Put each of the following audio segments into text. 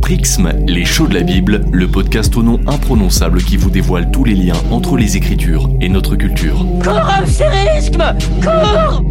Prixme, les shows de la Bible, le podcast au nom imprononçable qui vous dévoile tous les liens entre les Écritures et notre culture. Cours, Cours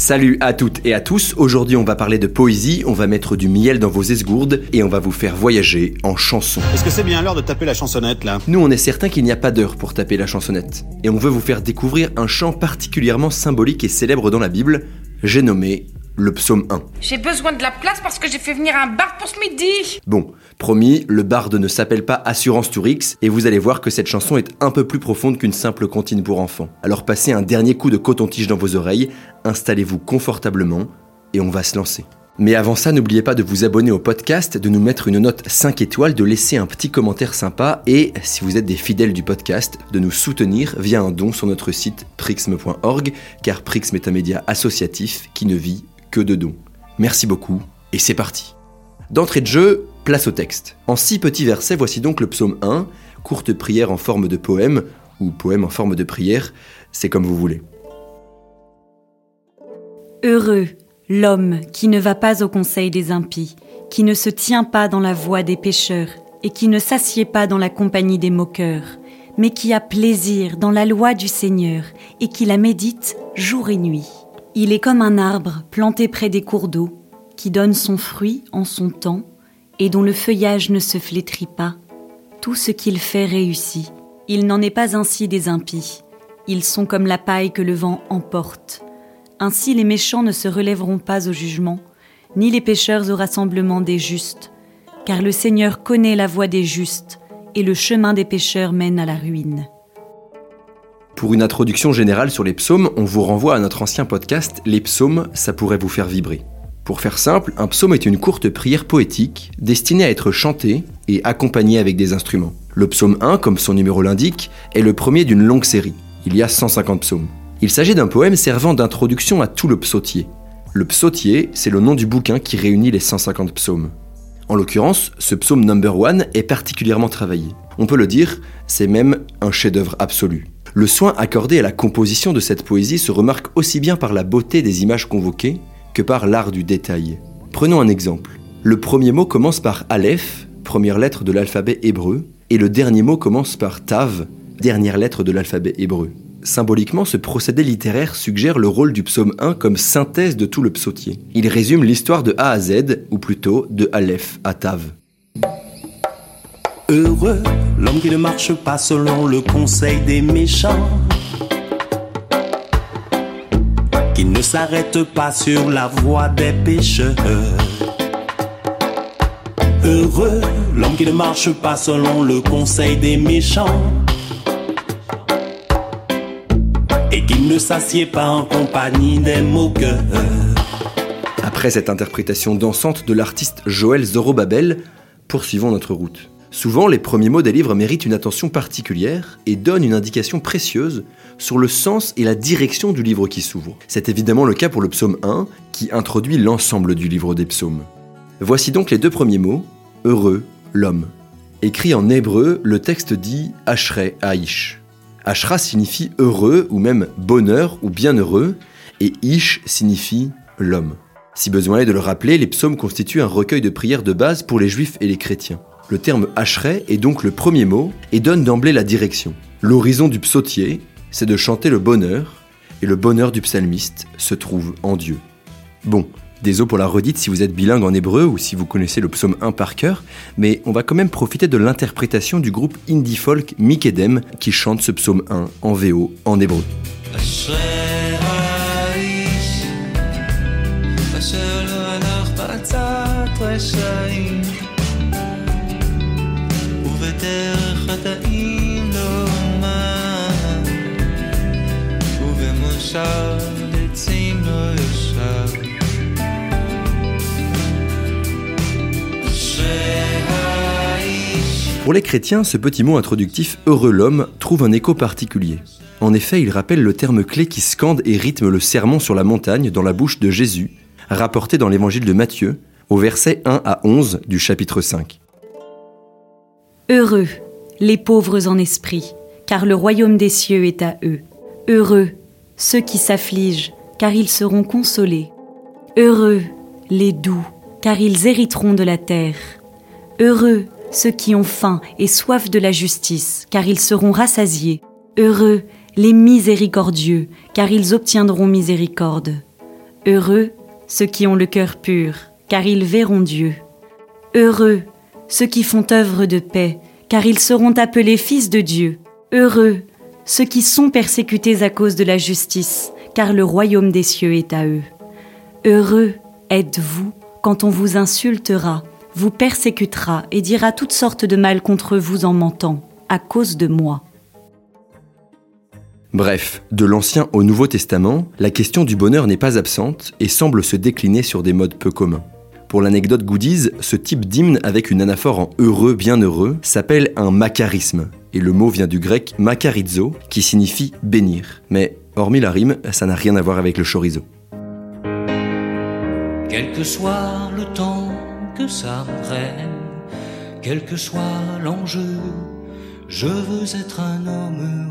Salut à toutes et à tous, aujourd'hui on va parler de poésie, on va mettre du miel dans vos esgourdes et on va vous faire voyager en chanson. Est-ce que c'est bien l'heure de taper la chansonnette là? Nous on est certain qu'il n'y a pas d'heure pour taper la chansonnette. Et on veut vous faire découvrir un chant particulièrement symbolique et célèbre dans la Bible, j'ai nommé le psaume 1. J'ai besoin de la place parce que j'ai fait venir un bar pour ce midi. Bon, promis, le barde ne s'appelle pas Assurance Tourix et vous allez voir que cette chanson est un peu plus profonde qu'une simple comptine pour enfants. Alors passez un dernier coup de coton-tige dans vos oreilles, installez-vous confortablement et on va se lancer. Mais avant ça, n'oubliez pas de vous abonner au podcast, de nous mettre une note 5 étoiles, de laisser un petit commentaire sympa et, si vous êtes des fidèles du podcast, de nous soutenir via un don sur notre site prixme.org, car Prixme est un média associatif qui ne vit que de dons. Merci beaucoup, et c'est parti. D'entrée de jeu, place au texte. En six petits versets, voici donc le psaume 1, courte prière en forme de poème, ou poème en forme de prière, c'est comme vous voulez. Heureux l'homme qui ne va pas au conseil des impies, qui ne se tient pas dans la voie des pécheurs, et qui ne s'assied pas dans la compagnie des moqueurs, mais qui a plaisir dans la loi du Seigneur, et qui la médite jour et nuit. Il est comme un arbre planté près des cours d'eau, qui donne son fruit en son temps, et dont le feuillage ne se flétrit pas. Tout ce qu'il fait réussit. Il n'en est pas ainsi des impies. Ils sont comme la paille que le vent emporte. Ainsi les méchants ne se relèveront pas au jugement, ni les pécheurs au rassemblement des justes, car le Seigneur connaît la voie des justes, et le chemin des pécheurs mène à la ruine. Pour une introduction générale sur les psaumes, on vous renvoie à notre ancien podcast Les psaumes, ça pourrait vous faire vibrer. Pour faire simple, un psaume est une courte prière poétique destinée à être chantée et accompagnée avec des instruments. Le psaume 1, comme son numéro l'indique, est le premier d'une longue série. Il y a 150 psaumes. Il s'agit d'un poème servant d'introduction à tout le psautier. Le psautier, c'est le nom du bouquin qui réunit les 150 psaumes. En l'occurrence, ce psaume number one est particulièrement travaillé. On peut le dire, c'est même un chef-d'œuvre absolu. Le soin accordé à la composition de cette poésie se remarque aussi bien par la beauté des images convoquées que par l'art du détail. Prenons un exemple. Le premier mot commence par Aleph, première lettre de l'alphabet hébreu, et le dernier mot commence par Tav, dernière lettre de l'alphabet hébreu. Symboliquement, ce procédé littéraire suggère le rôle du psaume 1 comme synthèse de tout le psautier. Il résume l'histoire de A à Z, ou plutôt de Aleph à Tav. Heureux l'homme qui ne marche pas selon le conseil des méchants, qui ne s'arrête pas sur la voie des pécheurs. Heureux l'homme qui ne marche pas selon le conseil des méchants, et qui ne s'assied pas en compagnie des moqueurs. Après cette interprétation dansante de l'artiste Joël Zorobabel, poursuivons notre route. Souvent, les premiers mots des livres méritent une attention particulière et donnent une indication précieuse sur le sens et la direction du livre qui s'ouvre. C'est évidemment le cas pour le psaume 1, qui introduit l'ensemble du livre des psaumes. Voici donc les deux premiers mots, heureux, l'homme. Écrit en hébreu, le texte dit Ashrei Aish. Ashra signifie heureux ou même bonheur ou bienheureux, et Ish signifie l'homme. Si besoin est de le rappeler, les psaumes constituent un recueil de prières de base pour les juifs et les chrétiens. Le terme Ashrei est donc le premier mot et donne d'emblée la direction. L'horizon du psautier, c'est de chanter le bonheur, et le bonheur du psalmiste se trouve en Dieu. Bon, désolé pour la redite si vous êtes bilingue en hébreu ou si vous connaissez le psaume 1 par cœur, mais on va quand même profiter de l'interprétation du groupe indie folk Mikedem qui chante ce psaume 1 en VO en hébreu. Pour les chrétiens, ce petit mot introductif heureux l'homme trouve un écho particulier. En effet, il rappelle le terme clé qui scande et rythme le sermon sur la montagne dans la bouche de Jésus, rapporté dans l'évangile de Matthieu, au verset 1 à 11 du chapitre 5. Heureux les pauvres en esprit, car le royaume des cieux est à eux. Heureux ceux qui s'affligent, car ils seront consolés. Heureux les doux, car ils hériteront de la terre. Heureux ceux qui ont faim et soif de la justice, car ils seront rassasiés. Heureux les miséricordieux, car ils obtiendront miséricorde. Heureux ceux qui ont le cœur pur, car ils verront Dieu. Heureux ceux qui font œuvre de paix, car ils seront appelés fils de Dieu. Heureux ceux qui sont persécutés à cause de la justice, car le royaume des cieux est à eux. Heureux êtes-vous quand on vous insultera, vous persécutera et dira toutes sortes de mal contre vous en mentant, à cause de moi. Bref, de l'Ancien au Nouveau Testament, la question du bonheur n'est pas absente et semble se décliner sur des modes peu communs. Pour l'anecdote goodies, ce type d'hymne avec une anaphore en heureux, bienheureux s'appelle un macarisme, et le mot vient du grec makarizo, qui signifie bénir. Mais hormis la rime, ça n'a rien à voir avec le chorizo. Quel que soit le temps que ça prenne, quel que soit l'enjeu, je veux être un homme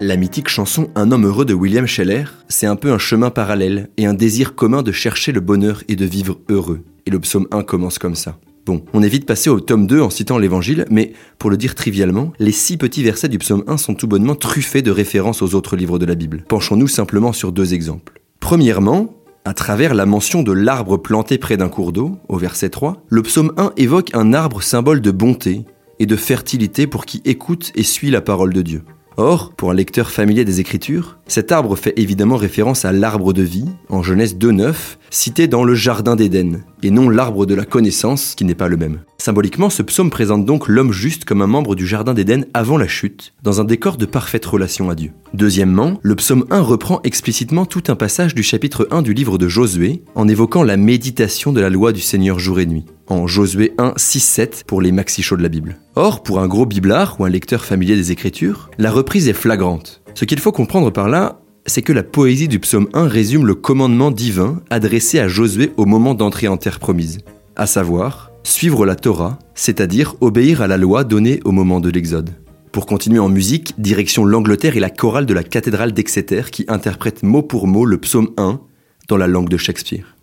La mythique chanson Un homme heureux de William Scheller, c'est un peu un chemin parallèle et un désir commun de chercher le bonheur et de vivre heureux. Et le psaume 1 commence comme ça. Bon, on évite passer au tome 2 en citant l'évangile, mais pour le dire trivialement, les six petits versets du psaume 1 sont tout bonnement truffés de références aux autres livres de la Bible. Penchons-nous simplement sur deux exemples. Premièrement, à travers la mention de l'arbre planté près d'un cours d'eau, au verset 3, le psaume 1 évoque un arbre symbole de bonté et de fertilité pour qui écoute et suit la parole de Dieu. Or, pour un lecteur familier des Écritures, cet arbre fait évidemment référence à l'arbre de vie, en Genèse 2.9, cité dans le Jardin d'Éden, et non l'arbre de la connaissance, qui n'est pas le même. Symboliquement, ce psaume présente donc l'homme juste comme un membre du Jardin d'Éden avant la chute, dans un décor de parfaite relation à Dieu. Deuxièmement, le psaume 1 reprend explicitement tout un passage du chapitre 1 du livre de Josué, en évoquant la méditation de la loi du Seigneur jour et nuit en Josué 1, 6, 7 pour les maxi chauds de la Bible. Or, pour un gros biblard ou un lecteur familier des Écritures, la reprise est flagrante. Ce qu'il faut comprendre par là, c'est que la poésie du psaume 1 résume le commandement divin adressé à Josué au moment d'entrer en terre promise, à savoir suivre la Torah, c'est-à-dire obéir à la loi donnée au moment de l'Exode. Pour continuer en musique, direction l'Angleterre et la chorale de la cathédrale d'Exeter qui interprète mot pour mot le psaume 1 dans la langue de Shakespeare.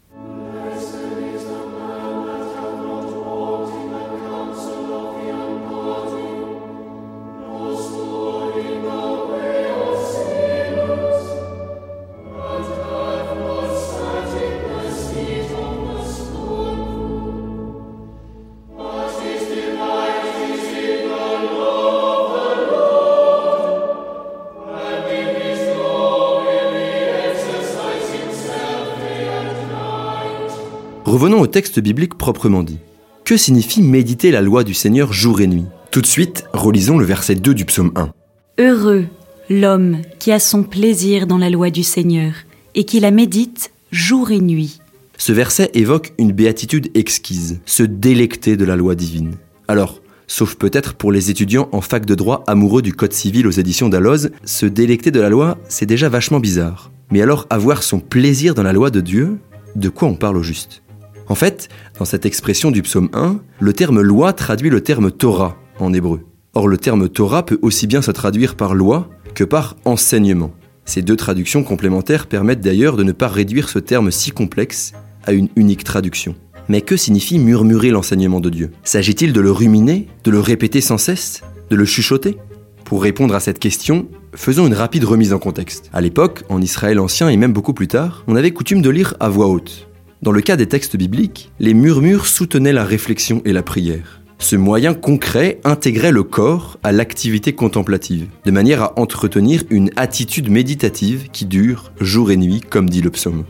Revenons au texte biblique proprement dit. Que signifie méditer la loi du Seigneur jour et nuit? Tout de suite, relisons le verset 2 du psaume 1. Heureux l'homme qui a son plaisir dans la loi du Seigneur et qui la médite jour et nuit. Ce verset évoque une béatitude exquise, se délecter de la loi divine. Alors, sauf peut-être pour les étudiants en fac de droit amoureux du Code civil aux éditions d'Alloz, se délecter de la loi, c'est déjà vachement bizarre. Mais alors avoir son plaisir dans la loi de Dieu, de quoi on parle au juste? En fait, dans cette expression du psaume 1, le terme loi traduit le terme Torah en hébreu. Or le terme Torah peut aussi bien se traduire par loi que par enseignement. Ces deux traductions complémentaires permettent d'ailleurs de ne pas réduire ce terme si complexe à une unique traduction. Mais que signifie murmurer l'enseignement de Dieu? S'agit-il de le ruminer, de le répéter sans cesse, de le chuchoter? Pour répondre à cette question, faisons une rapide remise en contexte. À l'époque, en Israël ancien et même beaucoup plus tard, on avait coutume de lire à voix haute. Dans le cas des textes bibliques, les murmures soutenaient la réflexion et la prière. Ce moyen concret intégrait le corps à l'activité contemplative, de manière à entretenir une attitude méditative qui dure jour et nuit, comme dit le psaume.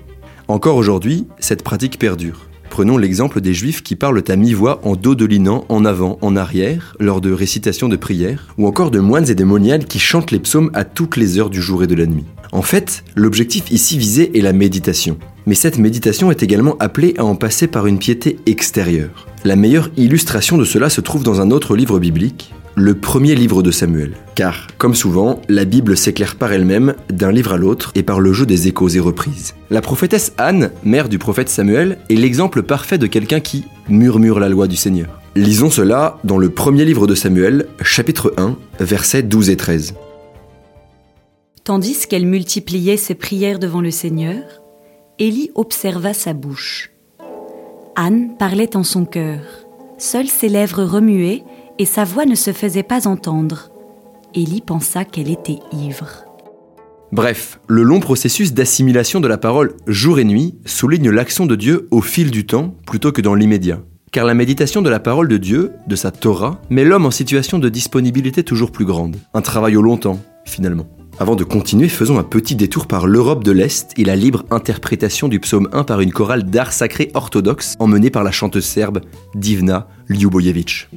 Encore aujourd'hui, cette pratique perdure. Prenons l'exemple des juifs qui parlent à mi-voix en dos de linant, en avant, en arrière, lors de récitations de prières, ou encore de moines et de moniales qui chantent les psaumes à toutes les heures du jour et de la nuit. En fait, l'objectif ici visé est la méditation. Mais cette méditation est également appelée à en passer par une piété extérieure. La meilleure illustration de cela se trouve dans un autre livre biblique, le premier livre de Samuel. Car, comme souvent, la Bible s'éclaire par elle-même d'un livre à l'autre et par le jeu des échos et reprises. La prophétesse Anne, mère du prophète Samuel, est l'exemple parfait de quelqu'un qui murmure la loi du Seigneur. Lisons cela dans le premier livre de Samuel, chapitre 1, versets 12 et 13. Tandis qu'elle multipliait ses prières devant le Seigneur, Élie observa sa bouche. Anne parlait en son cœur. Seules ses lèvres remuaient et sa voix ne se faisait pas entendre. Élie pensa qu'elle était ivre. Bref, le long processus d'assimilation de la parole jour et nuit souligne l'action de Dieu au fil du temps plutôt que dans l'immédiat. Car la méditation de la parole de Dieu, de sa Torah, met l'homme en situation de disponibilité toujours plus grande. Un travail au long temps, finalement. Avant de continuer, faisons un petit détour par l'Europe de l'Est et la libre interprétation du psaume 1 par une chorale d'art sacré orthodoxe emmenée par la chanteuse serbe Divna Ljubojevic.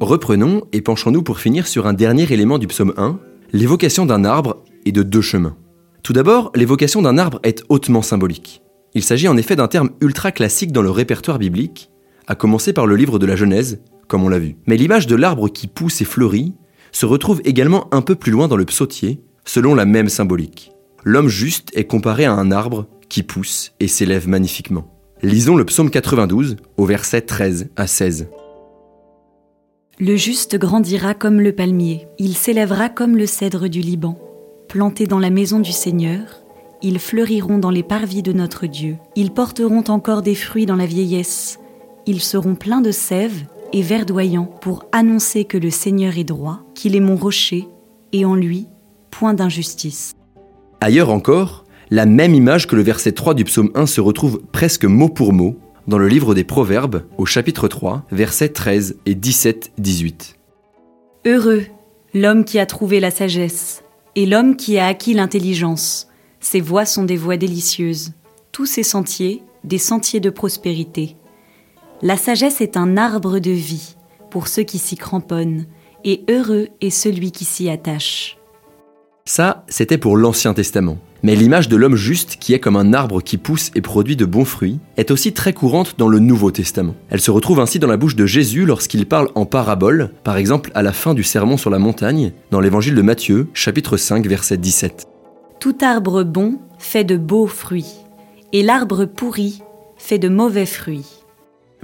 Reprenons et penchons-nous pour finir sur un dernier élément du psaume 1, l'évocation d'un arbre et de deux chemins. Tout d'abord, l'évocation d'un arbre est hautement symbolique. Il s'agit en effet d'un terme ultra classique dans le répertoire biblique, à commencer par le livre de la Genèse, comme on l'a vu. Mais l'image de l'arbre qui pousse et fleurit se retrouve également un peu plus loin dans le psautier, selon la même symbolique. L'homme juste est comparé à un arbre qui pousse et s'élève magnifiquement. Lisons le psaume 92 au verset 13 à 16. Le juste grandira comme le palmier, il s'élèvera comme le cèdre du Liban. Plantés dans la maison du Seigneur, ils fleuriront dans les parvis de notre Dieu. Ils porteront encore des fruits dans la vieillesse. Ils seront pleins de sève et verdoyant pour annoncer que le Seigneur est droit, qu'il est mon rocher, et en lui, point d'injustice. Ailleurs encore, la même image que le verset 3 du psaume 1 se retrouve presque mot pour mot dans le livre des Proverbes au chapitre 3, versets 13 et 17-18. Heureux l'homme qui a trouvé la sagesse, et l'homme qui a acquis l'intelligence. Ses voies sont des voies délicieuses, tous ses sentiers, des sentiers de prospérité. La sagesse est un arbre de vie pour ceux qui s'y cramponnent, et heureux est celui qui s'y attache. Ça, c'était pour l'Ancien Testament. Mais l'image de l'homme juste, qui est comme un arbre qui pousse et produit de bons fruits, est aussi très courante dans le Nouveau Testament. Elle se retrouve ainsi dans la bouche de Jésus lorsqu'il parle en parabole, par exemple à la fin du Sermon sur la montagne, dans l'évangile de Matthieu, chapitre 5, verset 17. Tout arbre bon fait de beaux fruits, et l'arbre pourri fait de mauvais fruits.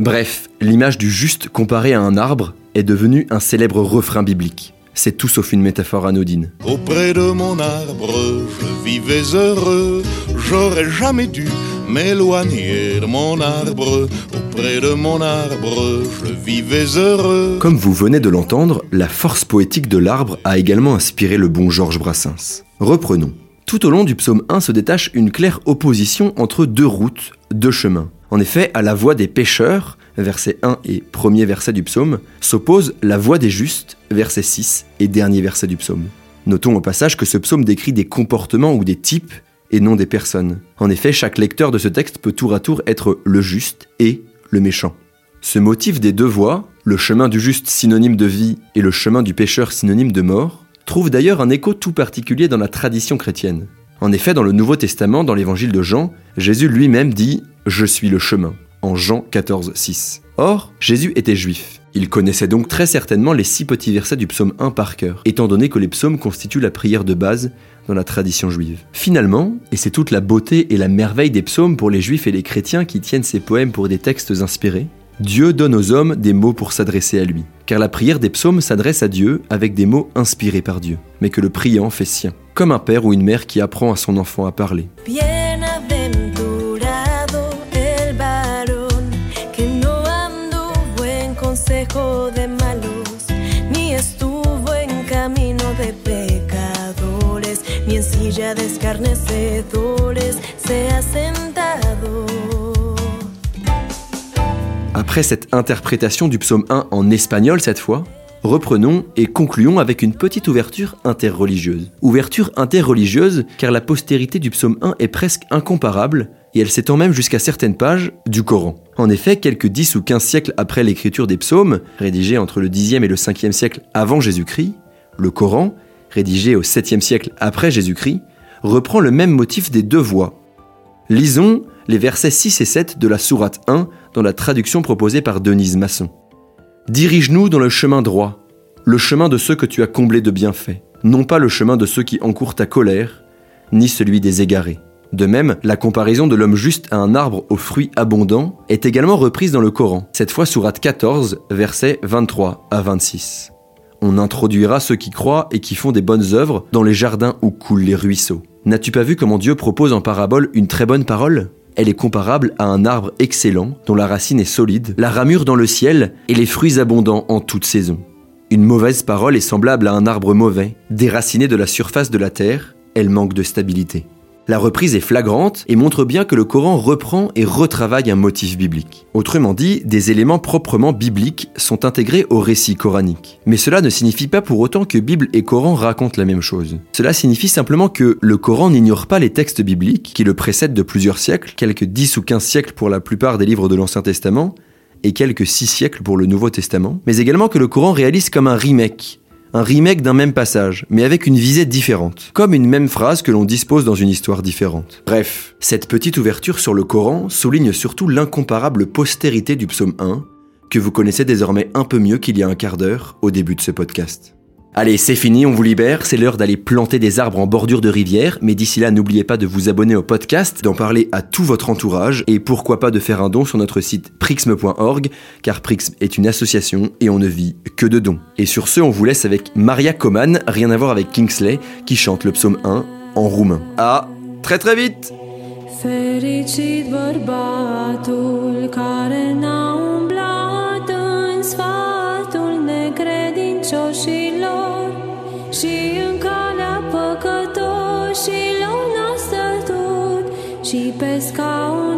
Bref, l'image du juste comparé à un arbre est devenue un célèbre refrain biblique. C'est tout sauf une métaphore anodine. Auprès de mon arbre, je vivais heureux. J'aurais jamais dû m'éloigner de mon arbre. Auprès de mon arbre, je vivais heureux. Comme vous venez de l'entendre, la force poétique de l'arbre a également inspiré le bon Georges Brassens. Reprenons. Tout au long du psaume 1 se détache une claire opposition entre deux routes, deux chemins. En effet, à la voix des pécheurs, verset 1 et premier verset du psaume, s'oppose la voix des justes, verset 6 et dernier verset du psaume. Notons au passage que ce psaume décrit des comportements ou des types et non des personnes. En effet, chaque lecteur de ce texte peut tour à tour être le juste et le méchant. Ce motif des deux voies, le chemin du juste synonyme de vie et le chemin du pécheur synonyme de mort, trouve d'ailleurs un écho tout particulier dans la tradition chrétienne. En effet, dans le Nouveau Testament, dans l'évangile de Jean, Jésus lui-même dit ⁇ Je suis le chemin ⁇ en Jean 14, 6. Or, Jésus était juif. Il connaissait donc très certainement les six petits versets du psaume 1 par cœur, étant donné que les psaumes constituent la prière de base dans la tradition juive. Finalement, et c'est toute la beauté et la merveille des psaumes pour les juifs et les chrétiens qui tiennent ces poèmes pour des textes inspirés, Dieu donne aux hommes des mots pour s'adresser à lui. Car la prière des psaumes s'adresse à Dieu avec des mots inspirés par Dieu, mais que le priant fait sien, comme un père ou une mère qui apprend à son enfant à parler. Après cette interprétation du psaume 1 en espagnol cette fois, reprenons et concluons avec une petite ouverture interreligieuse. Ouverture interreligieuse car la postérité du psaume 1 est presque incomparable et elle s'étend même jusqu'à certaines pages du Coran. En effet, quelques 10 ou 15 siècles après l'écriture des psaumes, rédigée entre le 10e et le 5e siècle avant Jésus-Christ, le Coran rédigé au 7e siècle après Jésus-Christ, reprend le même motif des deux voix. Lisons les versets 6 et 7 de la sourate 1 dans la traduction proposée par Denise Masson. Dirige-nous dans le chemin droit, le chemin de ceux que tu as comblés de bienfaits, non pas le chemin de ceux qui encourent ta colère, ni celui des égarés. De même, la comparaison de l'homme juste à un arbre aux fruits abondants est également reprise dans le Coran, cette fois sourate 14, versets 23 à 26. On introduira ceux qui croient et qui font des bonnes œuvres dans les jardins où coulent les ruisseaux. N'as-tu pas vu comment Dieu propose en parabole une très bonne parole? Elle est comparable à un arbre excellent dont la racine est solide, la ramure dans le ciel et les fruits abondants en toute saison. Une mauvaise parole est semblable à un arbre mauvais, déraciné de la surface de la terre, elle manque de stabilité. La reprise est flagrante et montre bien que le Coran reprend et retravaille un motif biblique. Autrement dit, des éléments proprement bibliques sont intégrés au récit coranique. Mais cela ne signifie pas pour autant que Bible et Coran racontent la même chose. Cela signifie simplement que le Coran n'ignore pas les textes bibliques qui le précèdent de plusieurs siècles, quelques 10 ou 15 siècles pour la plupart des livres de l'Ancien Testament, et quelques 6 siècles pour le Nouveau Testament, mais également que le Coran réalise comme un remake, un remake d'un même passage, mais avec une visée différente, comme une même phrase que l'on dispose dans une histoire différente. Bref, cette petite ouverture sur le Coran souligne surtout l'incomparable postérité du psaume 1, que vous connaissez désormais un peu mieux qu'il y a un quart d'heure au début de ce podcast. Allez, c'est fini, on vous libère, c'est l'heure d'aller planter des arbres en bordure de rivière, mais d'ici là, n'oubliez pas de vous abonner au podcast, d'en parler à tout votre entourage, et pourquoi pas de faire un don sur notre site prixme.org, car Prixme est une association et on ne vit que de dons. Et sur ce, on vous laisse avec Maria Coman, rien à voir avec Kingsley, qui chante le psaume 1 en roumain. À très très vite Cheapest car.